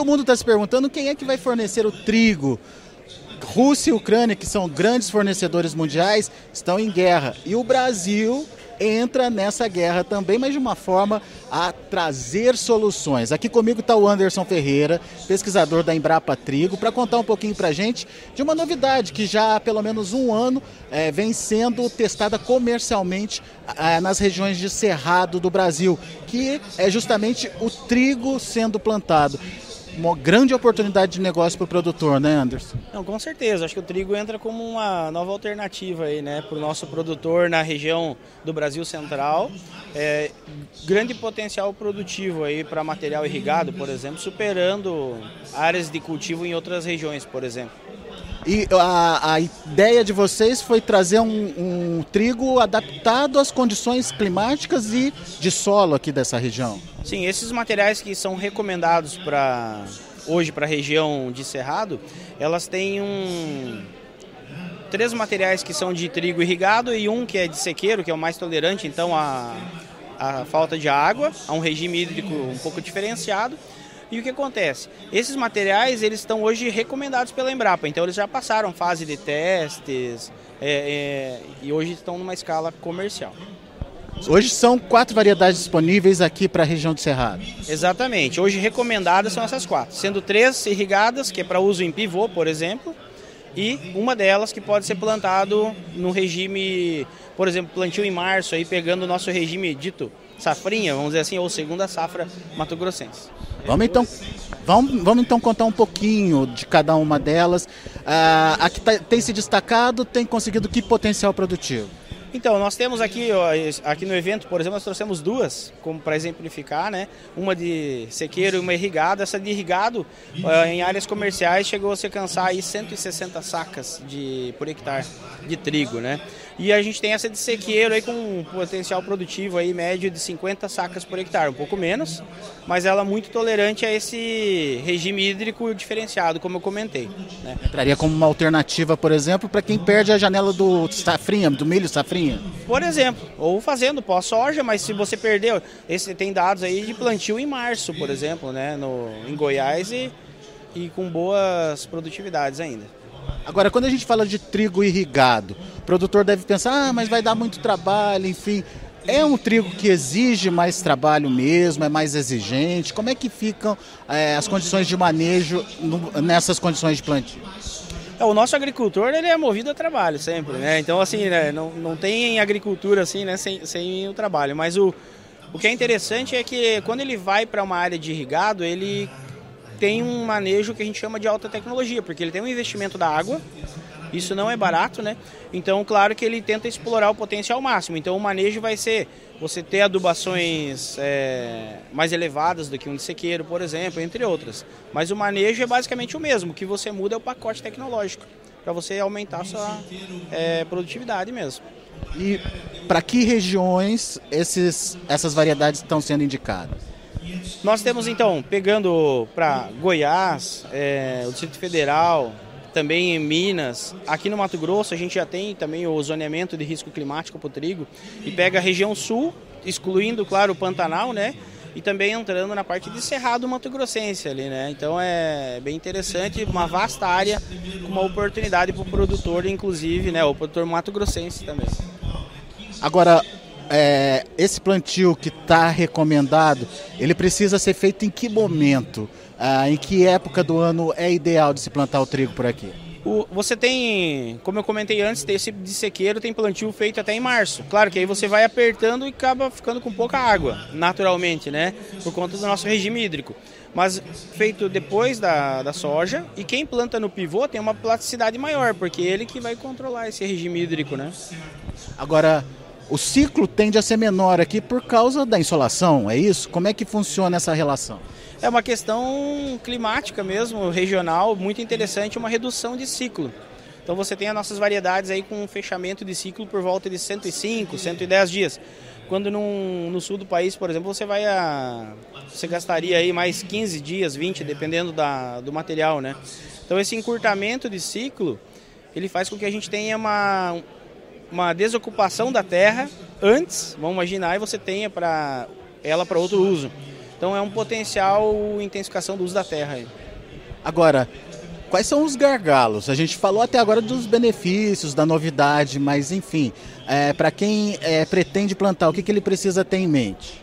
O mundo está se perguntando quem é que vai fornecer o trigo. Rússia e Ucrânia, que são grandes fornecedores mundiais, estão em guerra. E o Brasil entra nessa guerra também, mas de uma forma a trazer soluções. Aqui comigo está o Anderson Ferreira, pesquisador da Embrapa Trigo, para contar um pouquinho para a gente de uma novidade que já há pelo menos um ano é, vem sendo testada comercialmente é, nas regiões de Cerrado do Brasil, que é justamente o trigo sendo plantado uma grande oportunidade de negócio para o produtor, né, Anderson? Não, com certeza. Acho que o trigo entra como uma nova alternativa aí, né, para o nosso produtor na região do Brasil Central. É, grande potencial produtivo aí para material irrigado, por exemplo, superando áreas de cultivo em outras regiões, por exemplo. E a, a, ideia de vocês foi trazer um, um, trigo adaptado às condições climáticas e de solo aqui dessa região. Sim, esses materiais que são recomendados para hoje para a região de Cerrado, elas têm um três materiais que são de trigo irrigado e um que é de sequeiro, que é o mais tolerante então a, a falta de água, a um regime hídrico um pouco diferenciado e o que acontece? Esses materiais eles estão hoje recomendados pela Embrapa, então eles já passaram fase de testes é, é, e hoje estão numa escala comercial. Hoje são quatro variedades disponíveis aqui para a região do Cerrado. Exatamente. Hoje recomendadas são essas quatro, sendo três irrigadas, que é para uso em pivô, por exemplo, e uma delas que pode ser plantado no regime, por exemplo, plantio em março, aí pegando o nosso regime dito safrinha, vamos dizer assim, ou segunda safra mato-grossense. Vamos então, vamos, vamos então contar um pouquinho de cada uma delas. Ah, a que tá, tem se destacado tem conseguido que potencial produtivo? Então, nós temos aqui, aqui no evento, por exemplo, nós trouxemos duas, como para exemplificar, né? Uma de sequeiro e uma irrigada. Essa de irrigado, em áreas comerciais, chegou a se alcançar aí 160 sacas de, por hectare de trigo, né? E a gente tem essa de sequeiro aí com um potencial produtivo aí médio de 50 sacas por hectare, um pouco menos, mas ela é muito tolerante a esse regime hídrico diferenciado, como eu comentei. Né? Entraria como uma alternativa, por exemplo, para quem perde a janela do safrinha, do milho safrinha? Por exemplo, ou fazendo pós-soja, mas se você perdeu, esse tem dados aí de plantio em março, por exemplo, né, no, em Goiás e, e com boas produtividades ainda. Agora, quando a gente fala de trigo irrigado, o produtor deve pensar, ah, mas vai dar muito trabalho, enfim. É um trigo que exige mais trabalho mesmo, é mais exigente? Como é que ficam é, as condições de manejo no, nessas condições de plantio? É, o nosso agricultor ele é movido a trabalho sempre, né? Então assim, né, não, não tem agricultura assim, né, sem, sem o trabalho. Mas o, o que é interessante é que quando ele vai para uma área de irrigado, ele tem um manejo que a gente chama de alta tecnologia, porque ele tem um investimento da água, isso não é barato, né? Então, claro que ele tenta explorar o potencial máximo. Então, o manejo vai ser você ter adubações é, mais elevadas do que um de sequeiro, por exemplo, entre outras. Mas o manejo é basicamente o mesmo. O que você muda é o pacote tecnológico, para você aumentar a sua é, produtividade mesmo. E para que regiões esses, essas variedades estão sendo indicadas? Nós temos então, pegando para Goiás, é, o Distrito Federal, também em Minas, aqui no Mato Grosso a gente já tem também o zoneamento de risco climático para o trigo e pega a região sul, excluindo, claro, o Pantanal, né? E também entrando na parte de Cerrado Mato Grossense ali, né? Então é bem interessante, uma vasta área com uma oportunidade para o produtor, inclusive, né? O produtor Mato Grossense também. Agora, é, esse plantio que está recomendado, ele precisa ser feito em que momento? Ah, em que época do ano é ideal de se plantar o trigo por aqui? O, você tem, como eu comentei antes, esse de sequeiro, tem plantio feito até em março. Claro que aí você vai apertando e acaba ficando com pouca água, naturalmente, né? Por conta do nosso regime hídrico. Mas feito depois da, da soja, e quem planta no pivô tem uma plasticidade maior, porque é ele que vai controlar esse regime hídrico, né? Agora, o ciclo tende a ser menor aqui por causa da insolação, é isso? Como é que funciona essa relação? É uma questão climática mesmo, regional, muito interessante, uma redução de ciclo. Então você tem as nossas variedades aí com um fechamento de ciclo por volta de 105, 110 dias. Quando no, no sul do país, por exemplo, você vai a. Você gastaria aí mais 15 dias, 20, dependendo da, do material, né? Então esse encurtamento de ciclo, ele faz com que a gente tenha uma, uma desocupação da terra antes, vamos imaginar, e você tenha para ela para outro uso. Então é um potencial intensificação do uso da terra. Aí. Agora, quais são os gargalos? A gente falou até agora dos benefícios, da novidade, mas enfim, é, para quem é, pretende plantar, o que, que ele precisa ter em mente?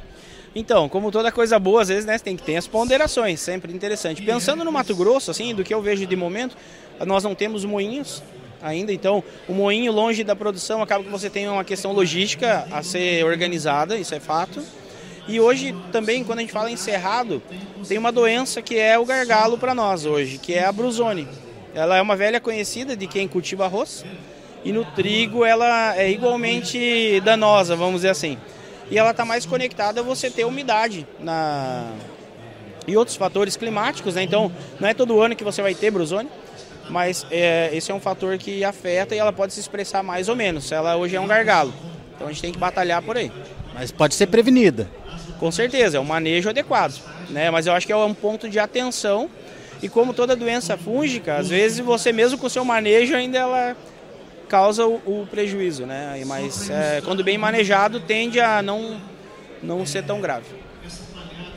Então, como toda coisa boa, às vezes, né, tem que ter as ponderações, sempre interessante. Pensando no Mato Grosso, assim, do que eu vejo de momento, nós não temos moinhos ainda, então o moinho longe da produção acaba que você tem uma questão logística a ser organizada, isso é fato. E hoje também, quando a gente fala em cerrado, tem uma doença que é o gargalo para nós hoje, que é a brusone. Ela é uma velha conhecida de quem cultiva arroz e no trigo ela é igualmente danosa, vamos dizer assim. E ela está mais conectada a você ter umidade na e outros fatores climáticos, né? Então, não é todo ano que você vai ter brusone, mas é, esse é um fator que afeta e ela pode se expressar mais ou menos. Ela hoje é um gargalo, então a gente tem que batalhar por aí. Mas pode ser prevenida. Com certeza, é um manejo adequado, né? Mas eu acho que é um ponto de atenção e como toda doença fúngica, às vezes você mesmo com o seu manejo ainda ela causa o, o prejuízo, né? Mas é, quando bem manejado tende a não não ser tão grave.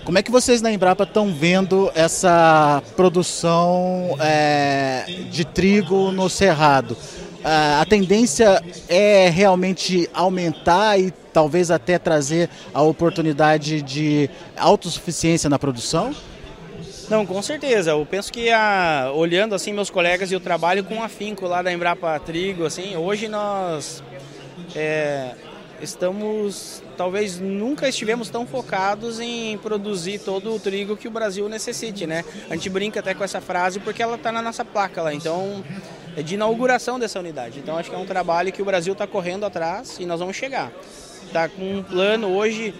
Como é que vocês na Embrapa estão vendo essa produção é, de trigo no Cerrado? a tendência é realmente aumentar e talvez até trazer a oportunidade de autossuficiência na produção? Não, com certeza. Eu penso que a, olhando assim meus colegas e o trabalho com afinco lá da Embrapa Trigo, assim, hoje nós é, estamos, talvez nunca estivemos tão focados em produzir todo o trigo que o Brasil necessite, né? A gente brinca até com essa frase porque ela está na nossa placa lá. Então é de inauguração dessa unidade. Então acho que é um trabalho que o Brasil está correndo atrás e nós vamos chegar. Está com um plano hoje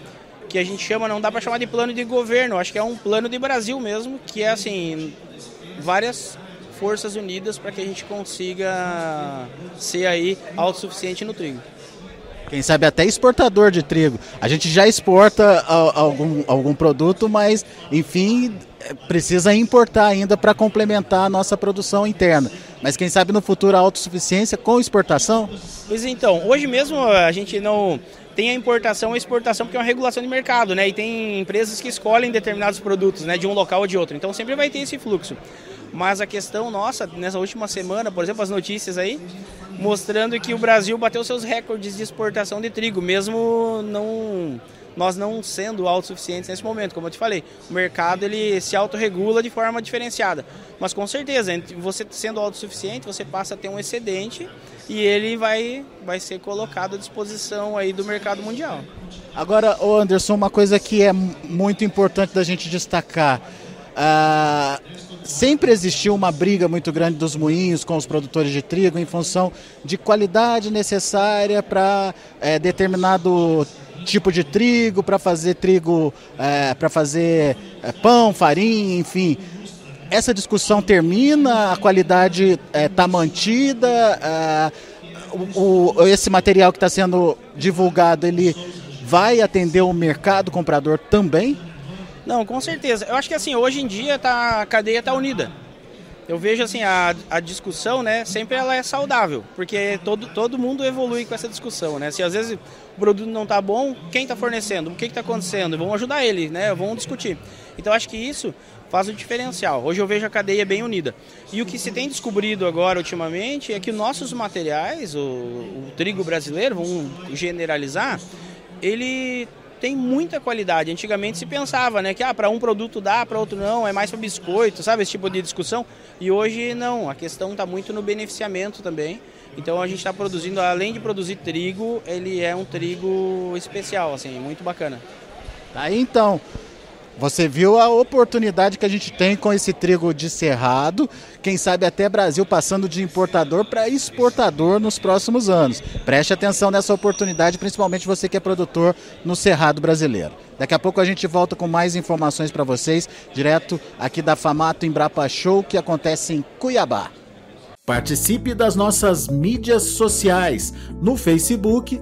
que a gente chama, não dá para chamar de plano de governo, acho que é um plano de Brasil mesmo, que é assim, várias forças unidas para que a gente consiga ser aí autossuficiente no trigo. Quem sabe até exportador de trigo. A gente já exporta algum, algum produto, mas enfim, precisa importar ainda para complementar a nossa produção interna. Mas quem sabe no futuro a autossuficiência com exportação? Pois então, hoje mesmo a gente não tem a importação e a exportação porque é uma regulação de mercado, né? E tem empresas que escolhem determinados produtos, né, de um local ou de outro. Então sempre vai ter esse fluxo. Mas a questão nossa, nessa última semana, por exemplo, as notícias aí, mostrando que o Brasil bateu seus recordes de exportação de trigo, mesmo não nós não sendo autossuficientes nesse momento, como eu te falei. O mercado ele se autorregula de forma diferenciada. Mas com certeza, você sendo autossuficiente, você passa a ter um excedente e ele vai, vai ser colocado à disposição aí do mercado mundial. Agora, Anderson, uma coisa que é muito importante da gente destacar. Uh, sempre existiu uma briga muito grande dos moinhos com os produtores de trigo em função de qualidade necessária para é, determinado tipo de trigo, para fazer trigo, é, para fazer é, pão, farinha, enfim. Essa discussão termina, a qualidade está é, mantida, é, o, o, esse material que está sendo divulgado, ele vai atender o mercado comprador também? Não, com certeza. Eu acho que assim, hoje em dia tá, a cadeia está unida eu vejo assim a, a discussão, né? Sempre ela é saudável, porque todo, todo mundo evolui com essa discussão, né? Se às vezes o produto não está bom, quem está fornecendo? O que está acontecendo? Vamos ajudar ele, né? Vamos discutir. Então acho que isso faz o diferencial. Hoje eu vejo a cadeia bem unida. E o que se tem descobrido agora ultimamente é que nossos materiais, o, o trigo brasileiro, vamos generalizar, ele tem muita qualidade. Antigamente se pensava, né, que ah, para um produto dá, para outro não, é mais para biscoito, sabe, esse tipo de discussão. E hoje não, a questão está muito no beneficiamento também. Então a gente está produzindo, além de produzir trigo, ele é um trigo especial, assim, muito bacana. Aí então, você viu a oportunidade que a gente tem com esse trigo de cerrado, quem sabe até Brasil passando de importador para exportador nos próximos anos. Preste atenção nessa oportunidade, principalmente você que é produtor no cerrado brasileiro. Daqui a pouco a gente volta com mais informações para vocês, direto aqui da Famato Embrapa Show, que acontece em Cuiabá. Participe das nossas mídias sociais no Facebook